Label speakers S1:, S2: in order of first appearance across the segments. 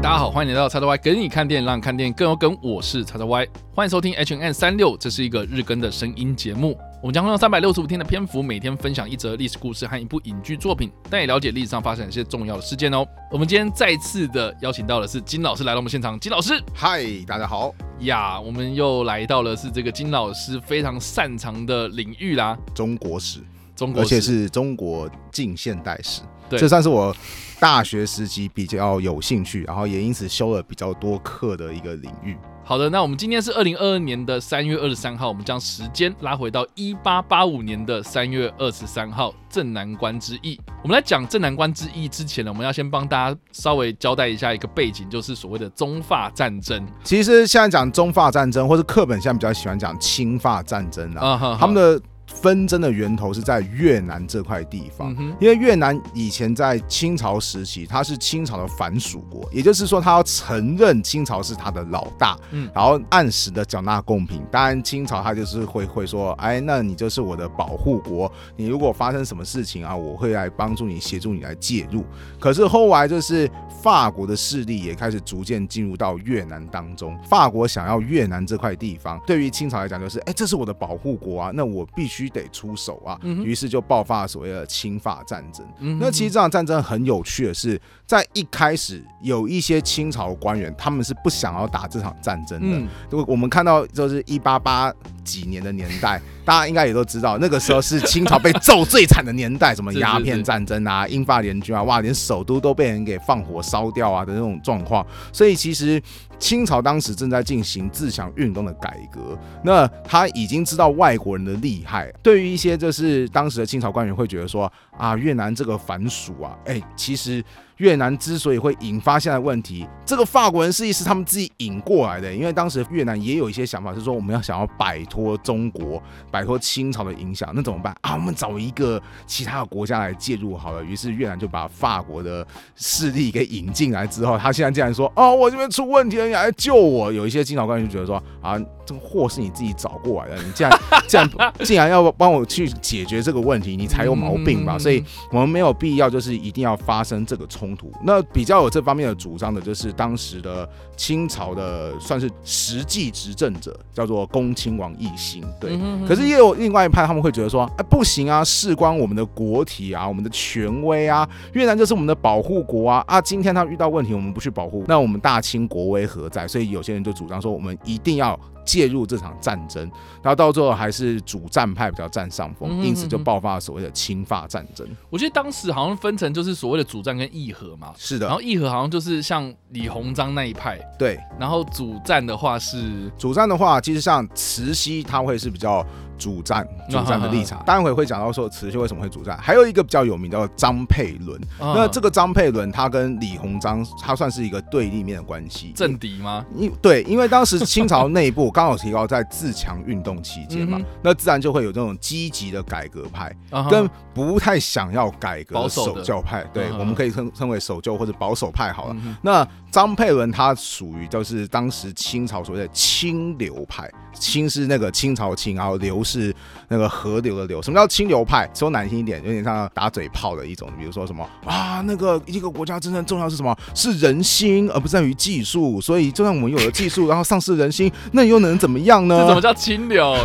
S1: 大家好，欢迎来到叉叉 Y，跟你看电影，让你看电影更有梗。我是叉叉 Y，欢迎收听 H N 三六，这是一个日更的声音节目。我们将会用三百六十五天的篇幅，每天分享一则历史故事和一部影剧作品，带你了解历史上发生一些重要的事件哦。我们今天再次的邀请到的是金老师来到我们现场。金老师，
S2: 嗨，大家好
S1: 呀！我们又来到了是这个金老师非常擅长的领域啦，
S2: 中国史，
S1: 中国史，
S2: 而且是中国近现代史。
S1: 对，
S2: 这算是我大学时期比较有兴趣，然后也因此修了比较多课的一个领域。
S1: 好的，那我们今天是二零二二年的三月二十三号，我们将时间拉回到一八八五年的三月二十三号，正南关之役。我们来讲正南关之役之前呢，我们要先帮大家稍微交代一下一个背景，就是所谓的中法战争。
S2: 其实现在讲中法战争，或者课本现在比较喜欢讲清法战争啊，
S1: 啊
S2: 他们的。纷争的源头是在越南这块地方，因为越南以前在清朝时期，它是清朝的藩属国，也就是说，他要承认清朝是他的老大，嗯，然后按时的缴纳贡品。当然，清朝他就是会会说，哎，那你就是我的保护国，你如果发生什么事情啊，我会来帮助你，协助你来介入。可是后来就是法国的势力也开始逐渐进入到越南当中，法国想要越南这块地方，对于清朝来讲就是，哎，这是我的保护国啊，那我必须。须得出手啊，于是就爆发了所谓的侵法战争。那其实这场战争很有趣的是，在一开始有一些清朝官员，他们是不想要打这场战争的。如果我们看到就是一八八几年的年代，大家应该也都知道，那个时候是清朝被揍最惨的年代，什么 鸦片战争啊、英法联军啊，哇，连首都都被人给放火烧掉啊的那种状况。所以其实清朝当时正在进行自强运动的改革，那他已经知道外国人的厉害。对于一些就是当时的清朝官员会觉得说啊，越南这个反属啊，哎，其实。越南之所以会引发现在问题，这个法国人势力是他们自己引过来的。因为当时越南也有一些想法，是说我们要想要摆脱中国、摆脱清朝的影响，那怎么办啊？我们找一个其他的国家来介入好了。于是越南就把法国的势力给引进来之后，他现在竟然说：“哦，我这边出问题了，你来救我。”有一些清朝官员就觉得说：“啊，这个祸是你自己找过来的，你竟然竟然竟然要帮我去解决这个问题，你才有毛病吧？所以我们没有必要就是一定要发生这个冲。”突，那比较有这方面的主张的，就是当时的清朝的算是实际执政者，叫做恭亲王奕欣。对，可是也有另外一派，他们会觉得说，哎，不行啊，事关我们的国体啊，我们的权威啊，越南就是我们的保护国啊，啊，今天他遇到问题，我们不去保护，那我们大清国威何在？所以有些人就主张说，我们一定要。介入这场战争，然后到最后还是主战派比较占上风，因此就爆发了所谓的侵法战争。
S1: 我记得当时好像分成就是所谓的主战跟议和嘛，
S2: 是的。
S1: 然后议和好像就是像李鸿章那一派，
S2: 对。
S1: 然后主战的话是
S2: 主战的话，其实像慈禧他会是比较。主战主战的立场，待会会讲到说慈禧为什么会主战。还有一个比较有名叫做张佩伦，那这个张佩伦他跟李鸿章他算是一个对立面的关系，
S1: 政敌吗？
S2: 因对，因为当时清朝内部 刚好提高在自强运动期间嘛，那自然就会有这种积极的改革派跟不太想要改革的守旧派，对，我们可以称称为守旧或者保守派好了。那张佩伦他属于就是当时清朝所谓的清流派，清是那个清朝清，然后流。是那个河流的流。什么叫清流派？说难听一点，有点像打嘴炮的一种。比如说什么啊，那个一个国家真正重要是什么？是人心，而不在于技术。所以，就算我们有了技术，然后丧失人心，那又能怎么样呢？
S1: 这怎么叫清流？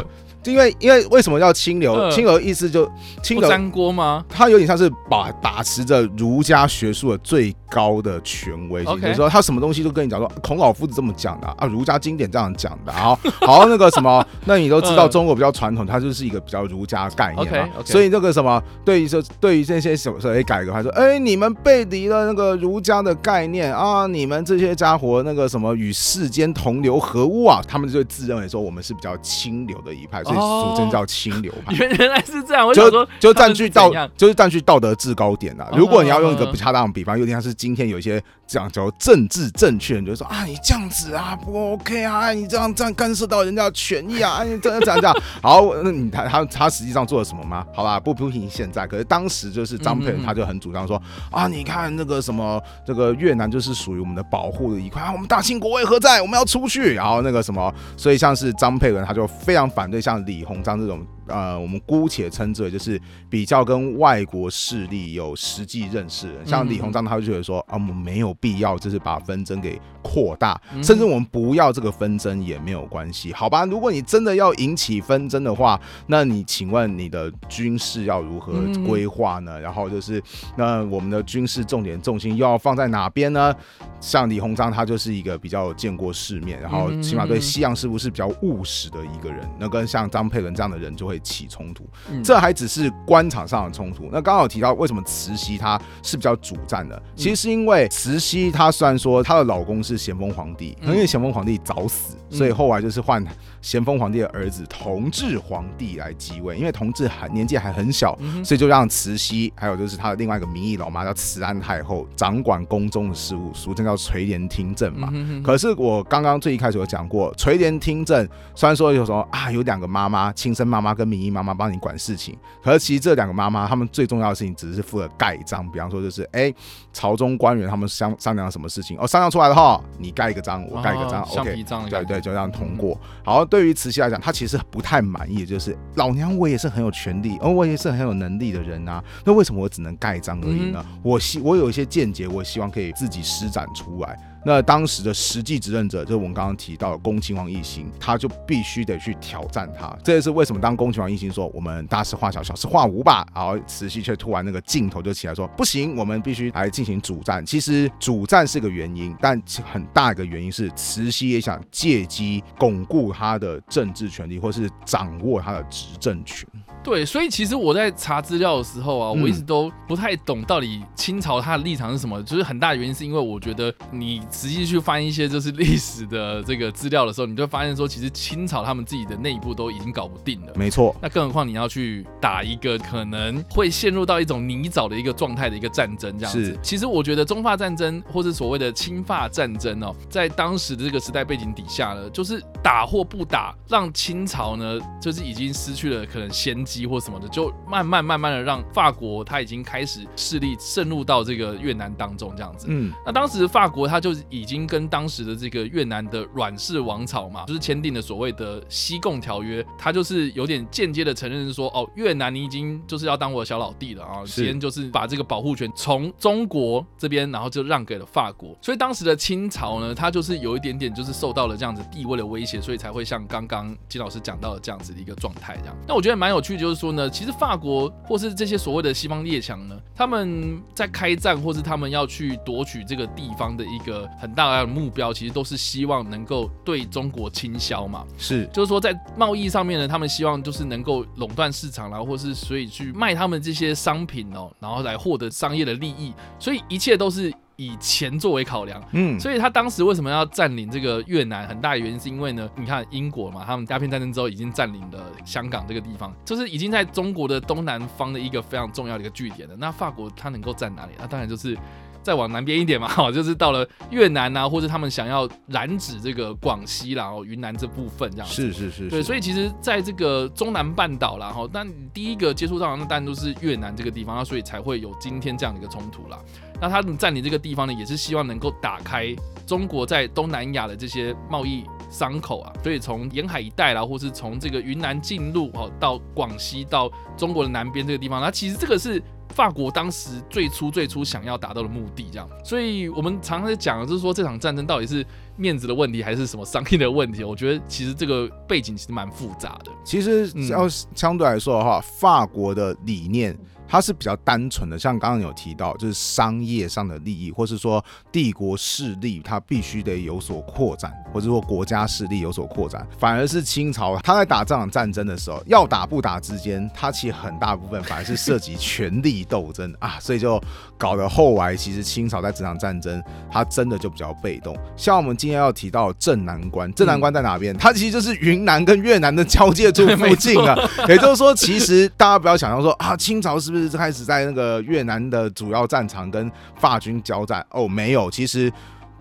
S2: 因为因为为什么叫清流？清流意思就清流
S1: 沾锅吗？
S2: 它有点像是把把持着儒家学术的最高的权威性，比如说他什么东西都跟你讲说，孔老夫子这么讲的啊，儒家经典这样讲的，好，好那个什么，那你都知道中国比较传统，它就是一个比较儒家概念嘛，所以那个什么，对于说对于这些所所谓改革，他说，哎，你们背离了那个儒家的概念啊，你们这些家伙那个什么与世间同流合污啊，他们就自认为说我们是比较清流的一派。俗称叫清流派，
S1: 原原来是这样。我就说，
S2: 就占据道，就是占据道德制高点啊。如果你要用一个不恰当的比方，有点像是今天有一些讲究政治正确，你就说啊，你这样子啊不 OK 啊，你这样这样干涉到人家的权益啊，你这样这样这样。好，那你他他他实际上做了什么吗？好吧，不批评现在，可是当时就是张佩他就很主张说啊，你看那个什么这个越南就是属于我们的保护的一块啊，我们大清国为何在？我们要出去。然后那个什么，所以像是张佩伦他就非常反对像。李鸿章这种。呃，我们姑且称之为就是比较跟外国势力有实际认识的，像李鸿章，他就觉得说啊，我们没有必要就是把纷争给扩大，甚至我们不要这个纷争也没有关系，好吧？如果你真的要引起纷争的话，那你请问你的军事要如何规划呢？然后就是那我们的军事重点重心又要放在哪边呢？像李鸿章，他就是一个比较见过世面，然后起码对西洋事务是比较务实的一个人，那跟像张佩伦这样的人就会。会起冲突，这还只是官场上的冲突。那刚刚有提到为什么慈禧她是比较主战的，其实是因为慈禧她虽然说她的老公是咸丰皇帝，因为咸丰皇帝早死，所以后来就是换咸丰皇帝的儿子同治皇帝来继位。因为同治还年纪还很小，所以就让慈禧还有就是他的另外一个名义老妈叫慈安太后掌管宫中的事务，俗称叫垂帘听政嘛。可是我刚刚最一开始有讲过，垂帘听政虽然说有什么啊，有两个妈妈，亲生妈妈跟跟名义妈妈帮你管事情，可是其实这两个妈妈，她们最重要的事情只是负责盖章。比方说，就是哎、欸，朝中官员他们商商量什么事情，哦，商量出来的话，你盖一个章，我盖一个章，OK，对对，就这样通过。好，对于慈禧来讲，她其实不太满意，就是老娘我也是很有权利，而、哦、我也是很有能力的人啊，那为什么我只能盖章而已呢？我希我有一些见解，我希望可以自己施展出来。那当时的实际执政者，就是我们刚刚提到的恭亲王奕訢，他就必须得去挑战他。这也是为什么当恭亲王奕訢说我们大事化小，小事化无吧，然后慈禧却突然那个劲头就起来说不行，我们必须来进行主战。其实主战是个原因，但很大一个原因是慈禧也想借机巩固他的政治权力，或是掌握他的执政权。
S1: 对，所以其实我在查资料的时候啊，我一直都不太懂到底清朝它的立场是什么。就是很大的原因是因为我觉得你实际去翻一些就是历史的这个资料的时候，你就会发现说，其实清朝他们自己的内部都已经搞不定了。
S2: 没错。
S1: 那更何况你要去打一个可能会陷入到一种泥沼的一个状态的一个战争，这样子。是。其实我觉得中法战争或是所谓的清法战争哦，在当时的这个时代背景底下呢，就是打或不打，让清朝呢就是已经失去了可能先机。或什么的，就慢慢慢慢的让法国他已经开始势力渗入到这个越南当中，这样子。嗯，那当时法国他就已经跟当时的这个越南的阮氏王朝嘛，就是签订了所谓的西贡条约，他就是有点间接的承认说，哦，越南你已经就是要当我的小老弟了啊，先就是把这个保护权从中国这边，然后就让给了法国。所以当时的清朝呢，他就是有一点点就是受到了这样子地位的威胁，所以才会像刚刚金老师讲到的这样子的一个状态这样。那我觉得蛮有趣的。就是说呢，其实法国或是这些所谓的西方列强呢，他们在开战或是他们要去夺取这个地方的一个很大的目标，其实都是希望能够对中国倾销嘛。
S2: 是，
S1: 就是说在贸易上面呢，他们希望就是能够垄断市场，然后或是所以去卖他们这些商品哦，然后来获得商业的利益，所以一切都是。以钱作为考量，嗯，所以他当时为什么要占领这个越南？很大的原因是因为呢，你看英国嘛，他们鸦片战争之后已经占领了香港这个地方，就是已经在中国的东南方的一个非常重要的一个据点了。那法国它能够占哪里？那当然就是再往南边一点嘛，哈，就是到了越南啊，或者他们想要染指这个广西，然后云南这部分这样子。
S2: 是是是，
S1: 对，所以其实在这个中南半岛啦，哈，但第一个接触到的那当然都是越南这个地方，那所以才会有今天这样的一个冲突啦。那他们占领这个地方呢，也是希望能够打开中国在东南亚的这些贸易商口啊，所以从沿海一带啦，或是从这个云南进入哦，到广西到中国的南边这个地方，那其实这个是法国当时最初最初想要达到的目的，这样。所以我们常常在讲的就是说，这场战争到底是面子的问题，还是什么商业的问题？我觉得其实这个背景其实蛮复杂的。
S2: 其实要相对来说的话，法国的理念。它是比较单纯的，像刚刚有提到，就是商业上的利益，或是说帝国势力，它必须得有所扩展，或者说国家势力有所扩展。反而是清朝，他在打这场战争的时候，要打不打之间，它其实很大部分反而是涉及权力斗争啊，所以就搞得后来其实清朝在这场战争，它真的就比较被动。像我们今天要提到镇南关，镇南关在哪边？它其实就是云南跟越南的交界处附近啊。也就是说，其实大家不要想象说啊，清朝是不是？是开始在那个越南的主要战场跟法军交战。哦，没有，其实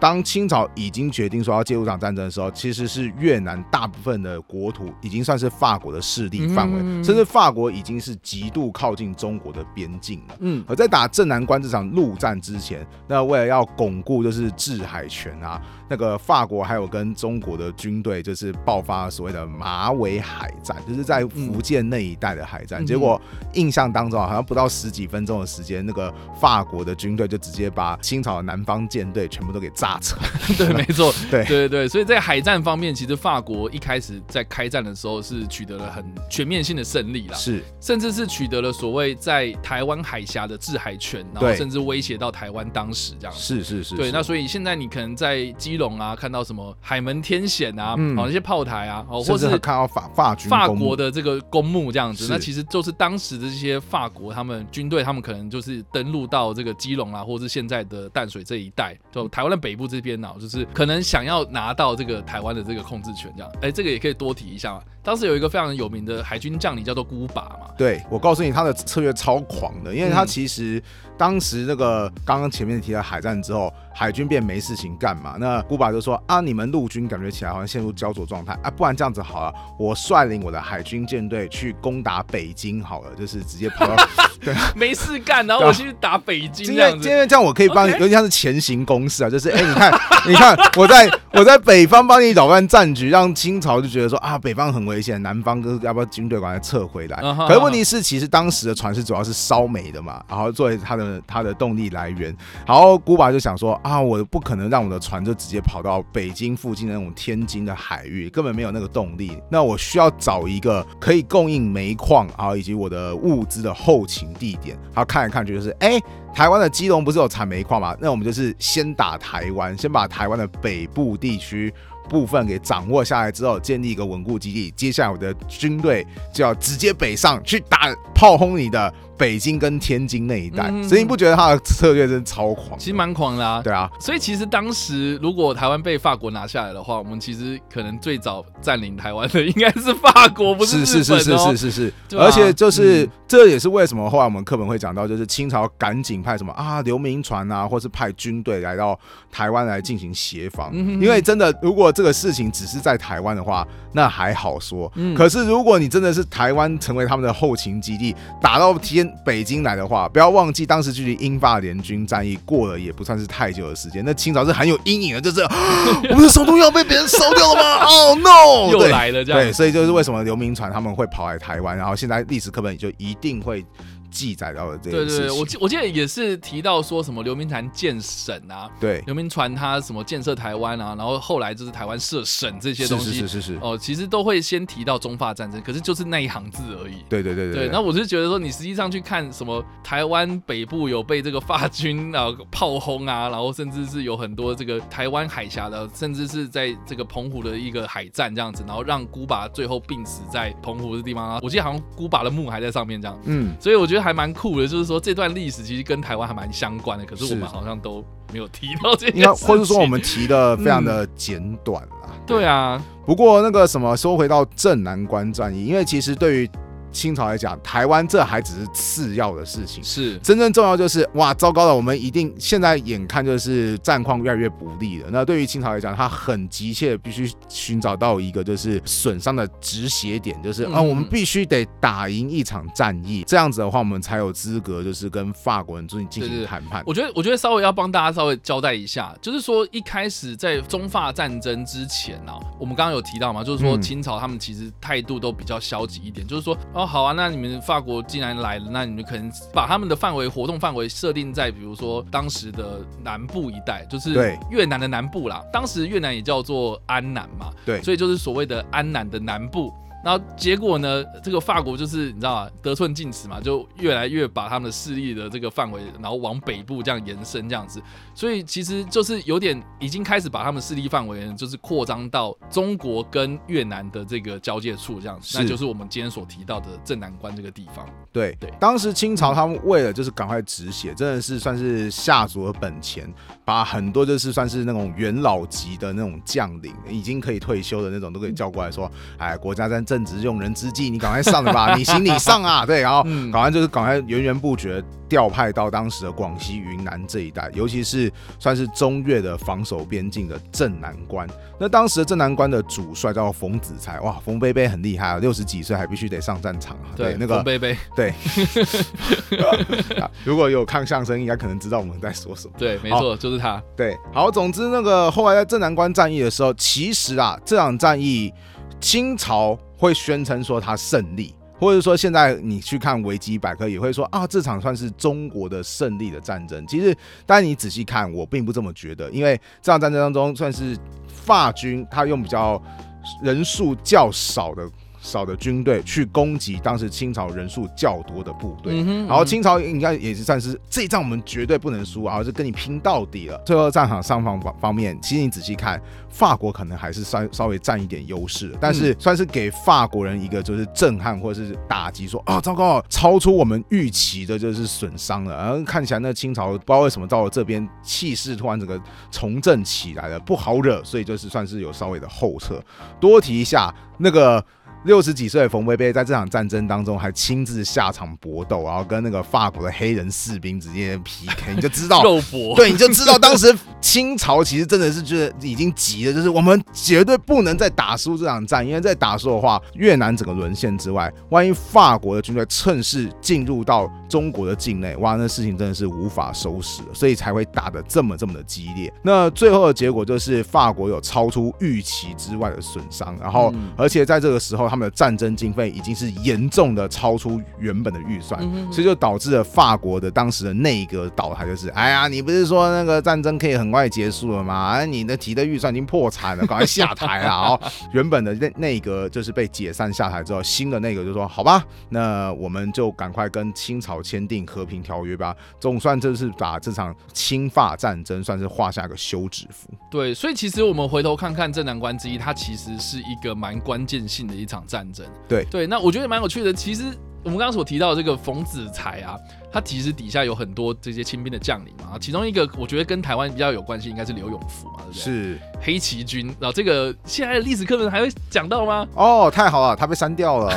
S2: 当清朝已经决定说要介入这场战争的时候，其实是越南大部分的国土已经算是法国的势力范围，嗯、甚至法国已经是极度靠近中国的边境了。嗯，而在打镇南关这场陆战之前，那为了要巩固就是制海权啊，那个法国还有跟中国的军队就是爆发所谓的马尾海战，就是在福建那一带的海战。嗯、结果印象当中好像不到十几分钟的时间，那个法国的军队就直接把清朝的南方舰队全部都给炸沉。
S1: 对，没错，
S2: 对。
S1: 对对，所以在海战方面，其实法国一开始在开战的时候是取得了很全面性的胜利啦，
S2: 是，
S1: 甚至是取得了所谓在台湾海峡的制海权，然后甚至威胁到台湾当时这样。
S2: 是是是，
S1: 对，那所以现在你可能在基隆啊看到什么海门天险啊，嗯，哦那些炮台啊，哦，或是
S2: 看到法法军
S1: 法国的这个公墓这样子，那其实就是当时的这些法国他们军队，他们可能就是登陆到这个基隆啊，或者是现在的淡水这一带，就台湾的北部这边呢，就是可能想要拿到这个台湾的这个控制权这样。哎，这个也可以多提一下嘛。当时有一个非常有名的海军将领叫做孤拔嘛。
S2: 对，我告诉你，他的策略超狂的，因为他其实当时那个刚刚前面提到海战之后。海军便没事情干嘛？那古巴就说啊，你们陆军感觉起来好像陷入焦灼状态啊，不然这样子好了，我率领我的海军舰队去攻打北京好了，就是直接跑到 对，
S1: 没事干，然后我去打北京这样子。
S2: 今天这样我可以帮你.尤其像是前行攻势啊，就是哎、欸，你看，你看，我在我在北方帮你扰乱战局，让清朝就觉得说啊，北方很危险，南方就是要不要军队赶快撤回来？Uh huh. 可是问题是，其实当时的船是主要是烧煤的嘛，然后作为它的它的动力来源，然后孤拔就想说。啊，我不可能让我的船就直接跑到北京附近的那种天津的海域，根本没有那个动力。那我需要找一个可以供应煤矿啊，以及我的物资的后勤地点。然后看一看，就是，哎，台湾的基隆不是有产煤矿吗？那我们就是先打台湾，先把台湾的北部地区部分给掌握下来之后，建立一个稳固基地。接下来我的军队就要直接北上去打炮轰你的。北京跟天津那一带，嗯、所以你不觉得他的策略真的超狂？
S1: 其实蛮狂的啊。
S2: 对啊，
S1: 所以其实当时如果台湾被法国拿下来的话，我们其实可能最早占领台湾的应该是法国，不是是是是是是是是。啊、而且就是、嗯、这也是为什么后来我们课本会讲到，就是清朝赶紧派什么啊流民船啊，或是派军队来到台湾来进行协防。因为真的，如果这个事情只是在台湾的话，那还好说。嗯、可是如果你真的是台湾成为他们的后勤基地，打到天。北京来的话，不要忘记当时距离英法联军战役过了也不算是太久的时间。那清朝是很有阴影的，就是我们的首都要被别人烧掉了吗？Oh no！又来了这样。
S2: 对，所以就是为什么刘铭传他们会跑来台湾，然后现在历史课本就一定会。记载到了这个事情。对对，
S1: 我记我记得也是提到说什么刘铭传建省啊，
S2: 对，
S1: 刘铭传他什么建设台湾啊，然后后来就是台湾设省这些东西，
S2: 是是是是
S1: 哦，其实都会先提到中法战争，可是就是那一行字而已。
S2: 对对对对，
S1: 对。那我是觉得说，你实际上去看什么台湾北部有被这个法军啊炮轰啊，然后甚至是有很多这个台湾海峡的，甚至是在这个澎湖的一个海战这样子，然后让孤拔最后病死在澎湖的地方啊，我记得好像孤拔的墓还在上面这样。嗯，所以我觉得还蛮酷的，就是。说这段历史其实跟台湾还蛮相关的，可是我们好像都没有提到这些，
S2: 或者说我们提的非常的简短啦。
S1: 嗯、对，对啊，
S2: 不过那个什么，说回到镇南关战役，因为其实对于。清朝来讲，台湾这还只是次要的事情，
S1: 是
S2: 真正重要就是哇，糟糕了，我们一定现在眼看就是战况越来越不利了。那对于清朝来讲，他很急切必须寻找到一个就是损伤的止血点，就是啊，我们必须得打赢一场战役，这样子的话，我们才有资格就是跟法国人进进行谈判。
S1: 我觉得，我觉得稍微要帮大家稍微交代一下，就是说一开始在中法战争之前呢，我们刚刚有提到嘛，就是说清朝他们其实态度都比较消极一点，就是说。哦，好啊，那你们法国既然来了，那你们可能把他们的范围活动范围设定在，比如说当时的南部一带，就是越南的南部啦。当时越南也叫做安南嘛，
S2: 对，
S1: 所以就是所谓的安南的南部。然后结果呢，这个法国就是你知道吗？得寸进尺嘛，就越来越把他们的势力的这个范围，然后往北部这样延伸这样子。所以其实就是有点已经开始把他们势力范围，就是扩张到中国跟越南的这个交界处这样子，是那就是我们今天所提到的镇南关这个地方。
S2: 对对，当时清朝他们为了就是赶快止血，真的是算是下足了本钱，把很多就是算是那种元老级的那种将领，已经可以退休的那种都可以叫过来说，哎，国家在。正值用人之际，你赶快上吧，你行你上啊，对，然后赶快就是赶快源源不绝调派到当时的广西、云南这一带，尤其是算是中越的防守边境的镇南关。那当时的镇南关的主帅叫冯子材，哇，冯贝贝很厉害啊，六十几岁还必须得上战场啊。对，对那个
S1: 冯贝贝，
S2: 对。如果有看相声，应该可能知道我们在说什么。
S1: 对，没错，就是他。
S2: 对，好，总之那个后来在镇南关战役的时候，其实啊，这场战役清朝会宣称说他胜利。或者说，现在你去看维基百科也会说啊，这场算是中国的胜利的战争。其实，但你仔细看，我并不这么觉得，因为这场战争当中，算是法军他用比较人数较少的。少的军队去攻击当时清朝人数较多的部队，然后清朝应该也是算是这一仗我们绝对不能输啊，就跟你拼到底了。最后战场上方方方面，其实你仔细看，法国可能还是稍稍微占一点优势，但是算是给法国人一个就是震撼或者是打击，说啊糟糕，超出我们预期的就是损伤了。然后看起来那清朝不知道为什么到了这边气势突然整个重振起来了，不好惹，所以就是算是有稍微的后撤。多提一下那个。六十几岁的冯贝贝在这场战争当中还亲自下场搏斗，然后跟那个法国的黑人士兵直接 PK，你就知道
S1: 肉搏，
S2: 对，你就知道当时清朝其实真的是觉得已经急了，就是我们绝对不能再打输这场战，因为再打输的话，越南整个沦陷之外，万一法国的军队趁势进入到中国的境内，哇，那事情真的是无法收拾了，所以才会打得这么这么的激烈。那最后的结果就是法国有超出预期之外的损伤，然后而且在这个时候。他们的战争经费已经是严重的超出原本的预算，所以就导致了法国的当时的内阁倒台，就是哎呀，你不是说那个战争可以很快结束了吗？哎，你的提的预算已经破产了，赶快下台啊！哦 原本的内内阁就是被解散下台之后，新的内阁就说好吧，那我们就赶快跟清朝签订和平条约吧，总算就是把这场清法战争算是画下个休止符。
S1: 对，所以其实我们回头看看镇南关之一，它其实是一个蛮关键性的一场。战争
S2: 对
S1: 对，那我觉得蛮有趣的。其实我们刚刚所提到的这个冯子材啊，他其实底下有很多这些清兵的将领嘛。其中一个我觉得跟台湾比较有关系，应该是刘永福嘛，对不对？
S2: 是
S1: 黑旗军。然后这个现在的历史课本还会讲到吗？
S2: 哦，太好了，他被删掉了。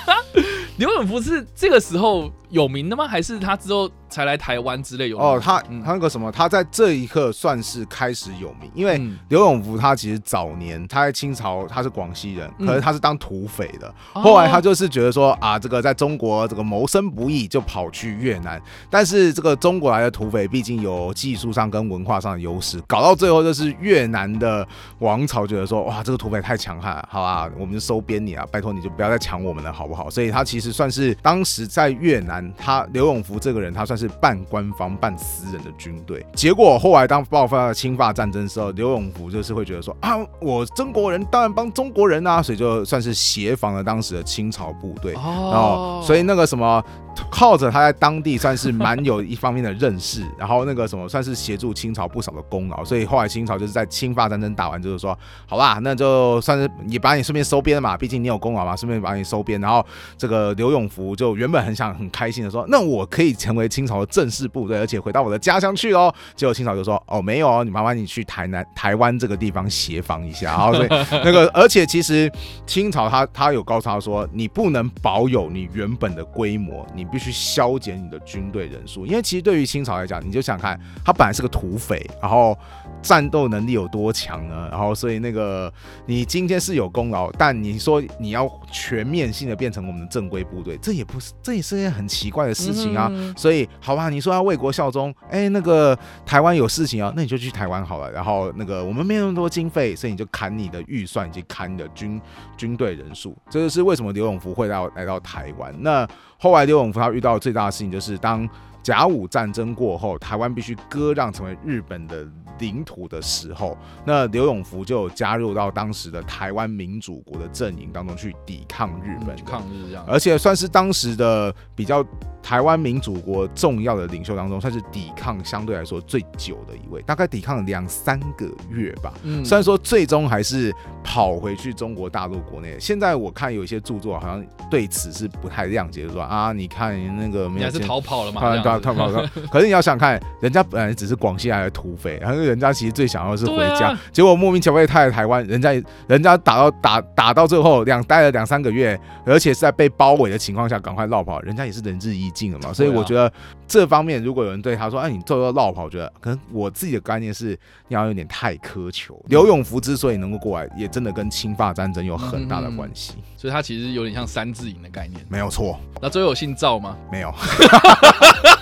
S1: 刘永福是这个时候有名的吗？还是他之后？才来台湾之类有
S2: 哦，他他那个什么，他在这一刻算是开始有名，因为刘永福他其实早年他在清朝他是广西人，可是他是当土匪的，后来他就是觉得说啊，这个在中国这个谋生不易，就跑去越南。但是这个中国来的土匪毕竟有技术上跟文化上的优势，搞到最后就是越南的王朝觉得说哇，这个土匪太强悍了，好吧，我们就收编你啊，拜托你就不要再抢我们了，好不好？所以他其实算是当时在越南，他刘永福这个人，他算是。是半官方半私人的军队，结果后来当爆发了侵法战争的时候，刘永福就是会觉得说啊，我中国人当然帮中国人啊，所以就算是协防了当时的清朝部队，然后所以那个什么。靠着他在当地算是蛮有一方面的认识，然后那个什么算是协助清朝不少的功劳，所以后来清朝就是在清法战争打完就是说，好吧，那就算是也把你顺便收编了嘛，毕竟你有功劳嘛，顺便把你收编。然后这个刘永福就原本很想很开心的说，那我可以成为清朝的正式部队，而且回到我的家乡去哦。结果清朝就说，哦，没有哦，你麻烦你去台南台湾这个地方协防一下。然后所以那个而且其实清朝他他有告诉他说，你不能保有你原本的规模，你。你必须削减你的军队人数，因为其实对于清朝来讲，你就想看他本来是个土匪，然后战斗能力有多强呢？然后所以那个你今天是有功劳，但你说你要全面性的变成我们的正规部队，这也不是，这也是件很奇怪的事情啊。嗯、所以好吧，你说要为国效忠，哎，那个台湾有事情啊，那你就去台湾好了。然后那个我们没有那么多经费，所以你就砍你的预算以及砍你的军军队人数。这就是为什么刘永福会到来到台湾。那后来刘永福他遇到最大的事情就是，当甲午战争过后，台湾必须割让成为日本的领土的时候，那刘永福就加入到当时的台湾民主国的阵营当中去抵抗日本，抗日这样，
S1: 嗯、
S2: 而且算是当时的比较台湾民主国重要的领袖当中，算是抵抗相对来说最久的一位，大概抵抗了两三个月吧。嗯，虽然说最终还是跑回去中国大陆国内。现在我看有一些著作好像对此是不太谅解，就是说啊，你看你那个没有，
S1: 你还是逃跑了嘛？
S2: 逃逃跑了。可是你要想看，人家本来只是广西来的土匪，然后人家其实最想要的是回家，啊、结果莫名其妙被派来台湾，人家人家打到打打到最后两待了两三个月，而且是在被包围的情况下赶快落跑，人家也是仁至义尽了嘛。所以我觉得这方面如果有人对他说：“哎，你最后落跑，我觉得可能我自己的概念是你要有点太苛求。”刘永福之所以能够过来，也真的跟清法战争有很大的关系。嗯、
S1: 所以他其实有点像三字营的概念，
S2: 没有错。
S1: 那最后有姓赵吗？
S2: 没有。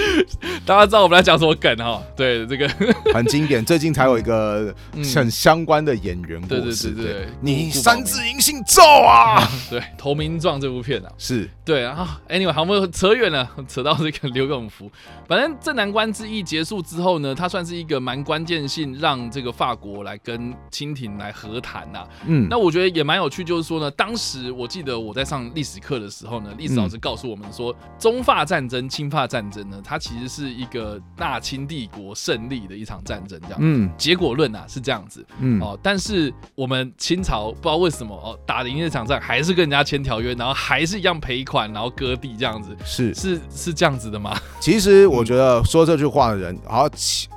S1: 大家知道我们在讲什么梗哈？对，这个
S2: 很经典，最近才有一个很相关的演员过世。对对对，你三字音姓赵啊？
S1: 对，《投名状》这部片啊，
S2: 是
S1: 对啊。Anyway，好，我们扯远了，扯到这个刘永福。反正镇南关之役结束之后呢，他算是一个蛮关键性，让这个法国来跟清廷来和谈呐。嗯，那我觉得也蛮有趣，就是说呢，当时我记得我在上历史课的时候呢，历史老师告诉我们说，中法战争、清法战争呢，它其实是。一个大清帝国胜利的一场战争，这样，嗯，结果论啊是这样子，嗯。哦，但是我们清朝不知道为什么哦，打赢这场仗还是跟人家签条约，然后还是一样赔款，然后割地这样子，
S2: 是。
S1: 是是这样子的吗？
S2: 其实我觉得说这句话的人，好，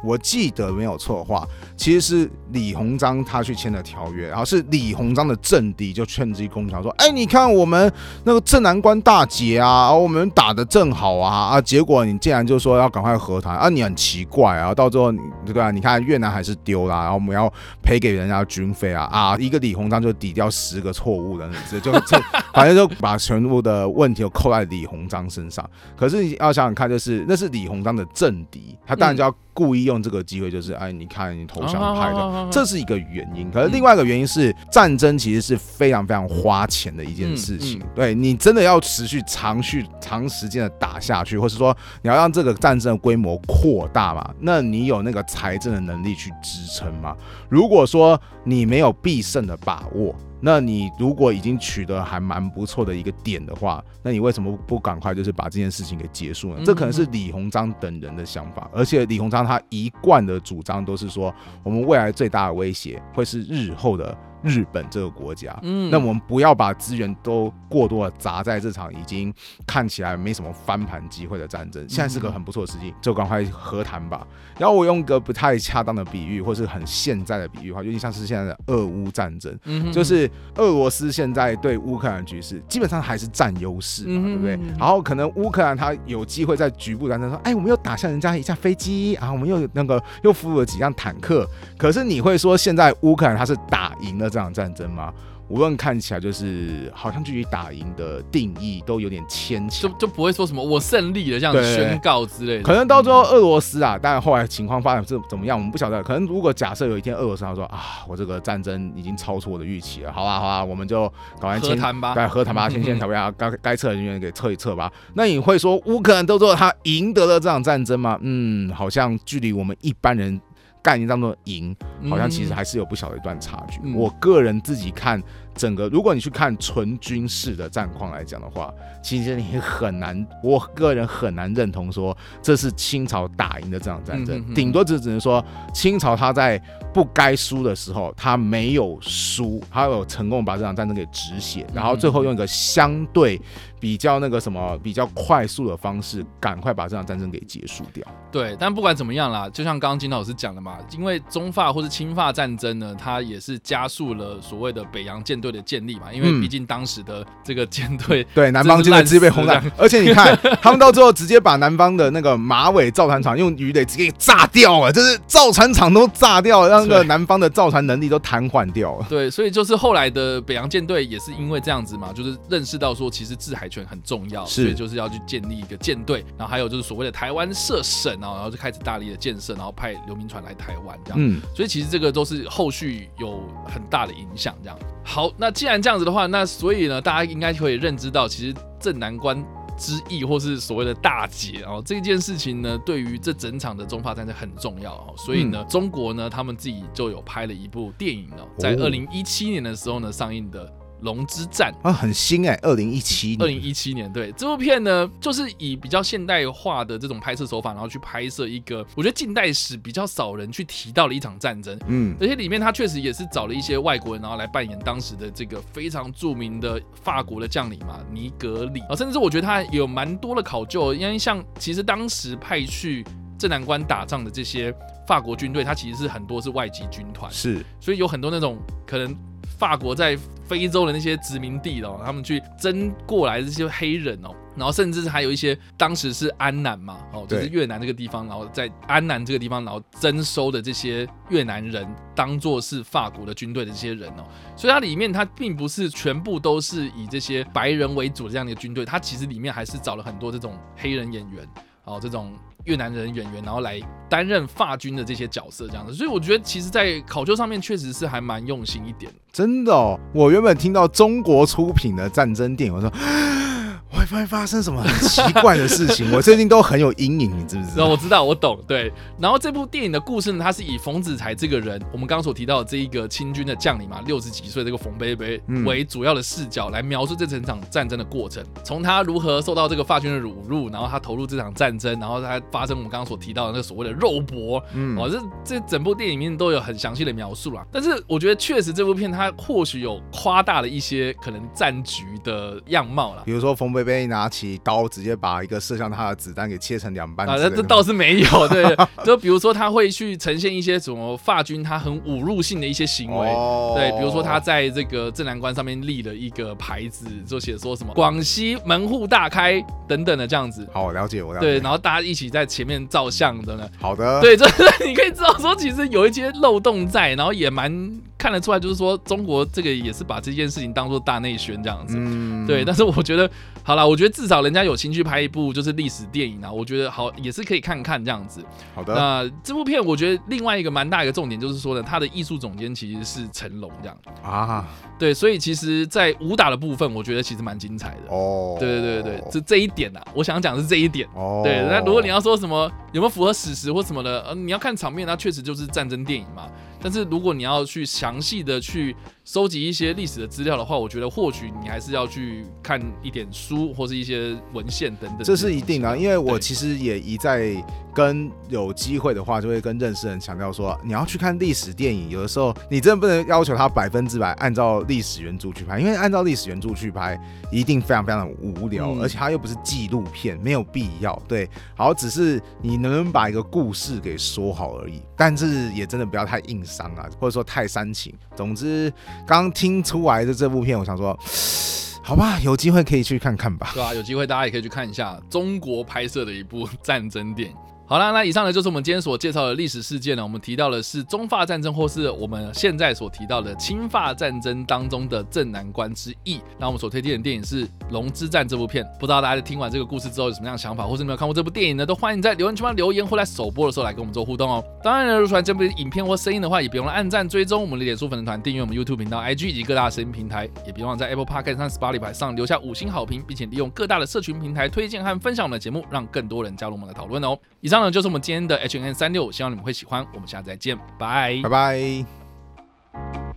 S2: 我记得没有错的话，其实是李鸿章他去签的条约，然后是李鸿章的政敌就趁机攻城说，哎，你看我们那个镇南关大捷啊，我们打得正好啊啊，结果你竟然就说要赶快。和谈啊，你很奇怪啊，到最后你对吧？你看越南还是丢了，然后我们要赔给人家军费啊啊，一个李鸿章就抵掉十个错误的，就 这反正就把全部的问题都扣在李鸿章身上。可是你要想想看，就是那是李鸿章的政敌，他当然就要。故意用这个机会，就是哎，你看你投降派的，这是一个原因。可是另外一个原因是，战争其实是非常非常花钱的一件事情。对，你真的要持续长续长时间的打下去，或是说你要让这个战争的规模扩大嘛？那你有那个财政的能力去支撑吗？如果说你没有必胜的把握。那你如果已经取得还蛮不错的一个点的话，那你为什么不赶快就是把这件事情给结束呢？这可能是李鸿章等人的想法，而且李鸿章他一贯的主张都是说，我们未来最大的威胁会是日后的。日本这个国家，嗯，那我们不要把资源都过多的砸在这场已经看起来没什么翻盘机会的战争。现在是个很不错的时机，就赶快和谈吧。然后我用个不太恰当的比喻，或是很现在的比喻的话，就像是现在的俄乌战争，嗯，就是俄罗斯现在对乌克兰局势基本上还是占优势嘛，对不对？然后可能乌克兰他有机会在局部战争说，哎，我们又打下人家一架飞机啊，我们又那个又俘虏了几辆坦克。可是你会说现在乌克兰他是打赢了？这场战争吗？无论看起来就是好像距离打赢的定义都有点牵强，
S1: 就就不会说什么我胜利了这样宣告之类的。
S2: 可能到最后俄罗斯啊，但后来情况发展是怎么样，我们不晓得。可能如果假设有一天俄罗斯他说啊，我这个战争已经超出我的预期了，好啊好啊，我们就搞完
S1: 和谈吧，
S2: 该和谈吧，先先条约啊，该该撤人员给撤一撤吧。那你会说乌克兰都说他赢得了这场战争吗？嗯，好像距离我们一般人。概念当中赢，好像其实还是有不小的一段差距。嗯、我个人自己看整个，如果你去看纯军事的战况来讲的话，其实你很难，我个人很难认同说这是清朝打赢的这场战争。顶、多只只能说清朝他在不该输的时候，他没有输，他有成功把这场战争给止血，然后最后用一个相对。比较那个什么比较快速的方式，赶快把这场战争给结束掉。
S1: 对，但不管怎么样啦，就像刚刚金老师讲的嘛，因为中法或是清法战争呢，它也是加速了所谓的北洋舰队的建立嘛。因为毕竟当时的这个舰队、嗯，对南方舰队直接被轰炸，而且你看他们到最后直接把南方的那个马尾造船厂用鱼雷直接给炸掉了，就是造船厂都炸掉了，让那个南方的造船能力都瘫痪掉了。对，所以就是后来的北洋舰队也是因为这样子嘛，就是认识到说其实制海权很重要，所以就是要去建立一个舰队，然后还有就是所谓的台湾设省啊，然后就开始大力的建设，然后派流民船来台湾这样。嗯，所以其实这个都是后续有很大的影响。这样，好，那既然这样子的话，那所以呢，大家应该可以认知到，其实镇南关之役或是所谓的大捷哦，这件事情呢，对于这整场的中法战争很重要哦。所以呢，中国呢，他们自己就有拍了一部电影哦，在二零一七年的时候呢上映的。龙之战》
S2: 啊，很新哎、欸，二零一七年，
S1: 二零一七年，对，这部片呢，就是以比较现代化的这种拍摄手法，然后去拍摄一个我觉得近代史比较少人去提到的一场战争，
S2: 嗯，
S1: 而且里面他确实也是找了一些外国人，然后来扮演当时的这个非常著名的法国的将领嘛，尼格里。啊，甚至是我觉得他有蛮多的考究，因为像其实当时派去镇南关打仗的这些法国军队，他其实是很多是外籍军团，
S2: 是，
S1: 所以有很多那种可能。法国在非洲的那些殖民地哦，他们去征过来的这些黑人哦，然后甚至还有一些当时是安南嘛，哦，就是越南这个地方，然后在安南这个地方，然后征收的这些越南人当做是法国的军队的这些人哦，所以它里面它并不是全部都是以这些白人为主的这样的一个军队，它其实里面还是找了很多这种黑人演员。哦，这种越南人演员，然后来担任法军的这些角色，这样子，所以我觉得其实，在考究上面确实是还蛮用心一点。
S2: 真的哦，我原本听到中国出品的战争电影，我说。会不会发生什么很奇怪的事情？我最近都很有阴影，你知不知道？
S1: 我知道，我懂。对，然后这部电影的故事呢，它是以冯子材这个人，我们刚刚所提到的这一个清军的将领嘛，六十几岁这个冯贝贝为主要的视角来描述这整场战争的过程，从他如何受到这个法军的侮辱，然后他投入这场战争，然后他发生我们刚刚所提到的那个所谓的肉搏，嗯，哦，这这整部电影里面都有很详细的描述啦。但是我觉得确实这部片它或许有夸大了一些可能战局的样貌啦，
S2: 比如说冯贝贝拿起刀直接把一个射向他的子弹给切成两半啊！
S1: 这倒是没有，对，就比如说他会去呈现一些什么法军他很侮辱性的一些行为，哦、对，比如说他在这个镇南关上面立了一个牌子，就写说什么“广西门户大开”等等的这样子。
S2: 好，我了解，我了解。
S1: 对，然后大家一起在前面照相的呢。
S2: 好的。
S1: 对，就是你可以知道说，其实有一些漏洞在，然后也蛮看得出来，就是说中国这个也是把这件事情当做大内宣这样子。嗯。对，但是我觉得，好啦，我觉得至少人家有心去拍一部就是历史电影啊，我觉得好也是可以看看这样子。
S2: 好的，
S1: 那这部片我觉得另外一个蛮大一个重点就是说呢，它的艺术总监其实是成龙这样啊。对，所以其实，在武打的部分，我觉得其实蛮精彩的。哦，对对对对，这这一点啊，我想讲的是这一点。哦，对，那如果你要说什么有没有符合史实或什么的，呃，你要看场面，那确实就是战争电影嘛。但是如果你要去详细的去收集一些历史的资料的话，我觉得或许你还是要去看一点书或是一些文献等等。
S2: 这是一定的，因为我其实也一再跟有机会的话，就会跟认识人强调说，你要去看历史电影，有的时候你真的不能要求他百分之百按照历史原著去拍，因为按照历史原著去拍一定非常非常的无聊，嗯、而且它又不是纪录片，没有必要。对，好，只是你能不能把一个故事给说好而已，但是也真的不要太硬。伤啊，或者说太煽情。总之，刚听出来的这部片，我想说，好吧，有机会可以去看看吧。
S1: 对啊，有机会大家也可以去看一下中国拍摄的一部战争电影。好了，那以上呢就是我们今天所介绍的历史事件呢。我们提到的是中法战争，或是我们现在所提到的清法战争当中的镇南关之役。那我们所推荐的电影是《龙之战》这部片。不知道大家在听完这个故事之后有什么样的想法，或是没有看过这部电影呢？都欢迎在留言区帮留言，或在首播的时候来跟我们做互动哦。当然呢，如果喜欢这部影片或声音的话，也别忘了按赞、追踪我们的脸书粉丝团、订阅我们 YouTube 频道、IG 以及各大声音平台，也别忘了在 Apple Podcast 上、Spotify 上留下五星好评，并且利用各大的社群平台推荐和分享我们的节目，让更多人加入我们的讨论哦。以上就是我们今天的 hn 三六希望你们会喜欢我们下次再见
S2: 拜拜。